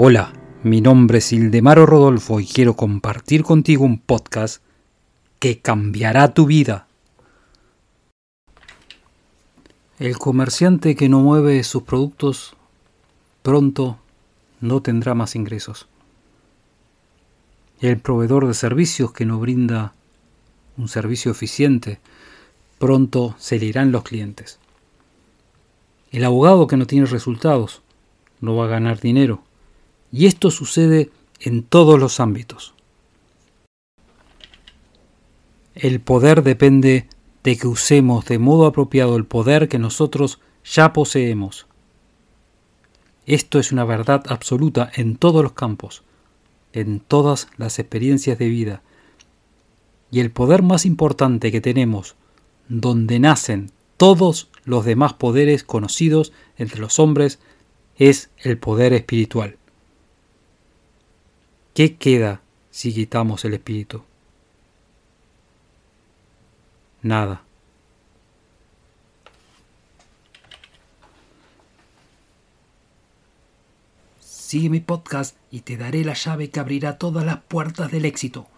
Hola, mi nombre es Ildemaro Rodolfo y quiero compartir contigo un podcast que cambiará tu vida. El comerciante que no mueve sus productos pronto no tendrá más ingresos. El proveedor de servicios que no brinda un servicio eficiente pronto se le irán los clientes. El abogado que no tiene resultados no va a ganar dinero. Y esto sucede en todos los ámbitos. El poder depende de que usemos de modo apropiado el poder que nosotros ya poseemos. Esto es una verdad absoluta en todos los campos, en todas las experiencias de vida. Y el poder más importante que tenemos, donde nacen todos los demás poderes conocidos entre los hombres, es el poder espiritual. ¿Qué queda si quitamos el espíritu? Nada. Sigue mi podcast y te daré la llave que abrirá todas las puertas del éxito.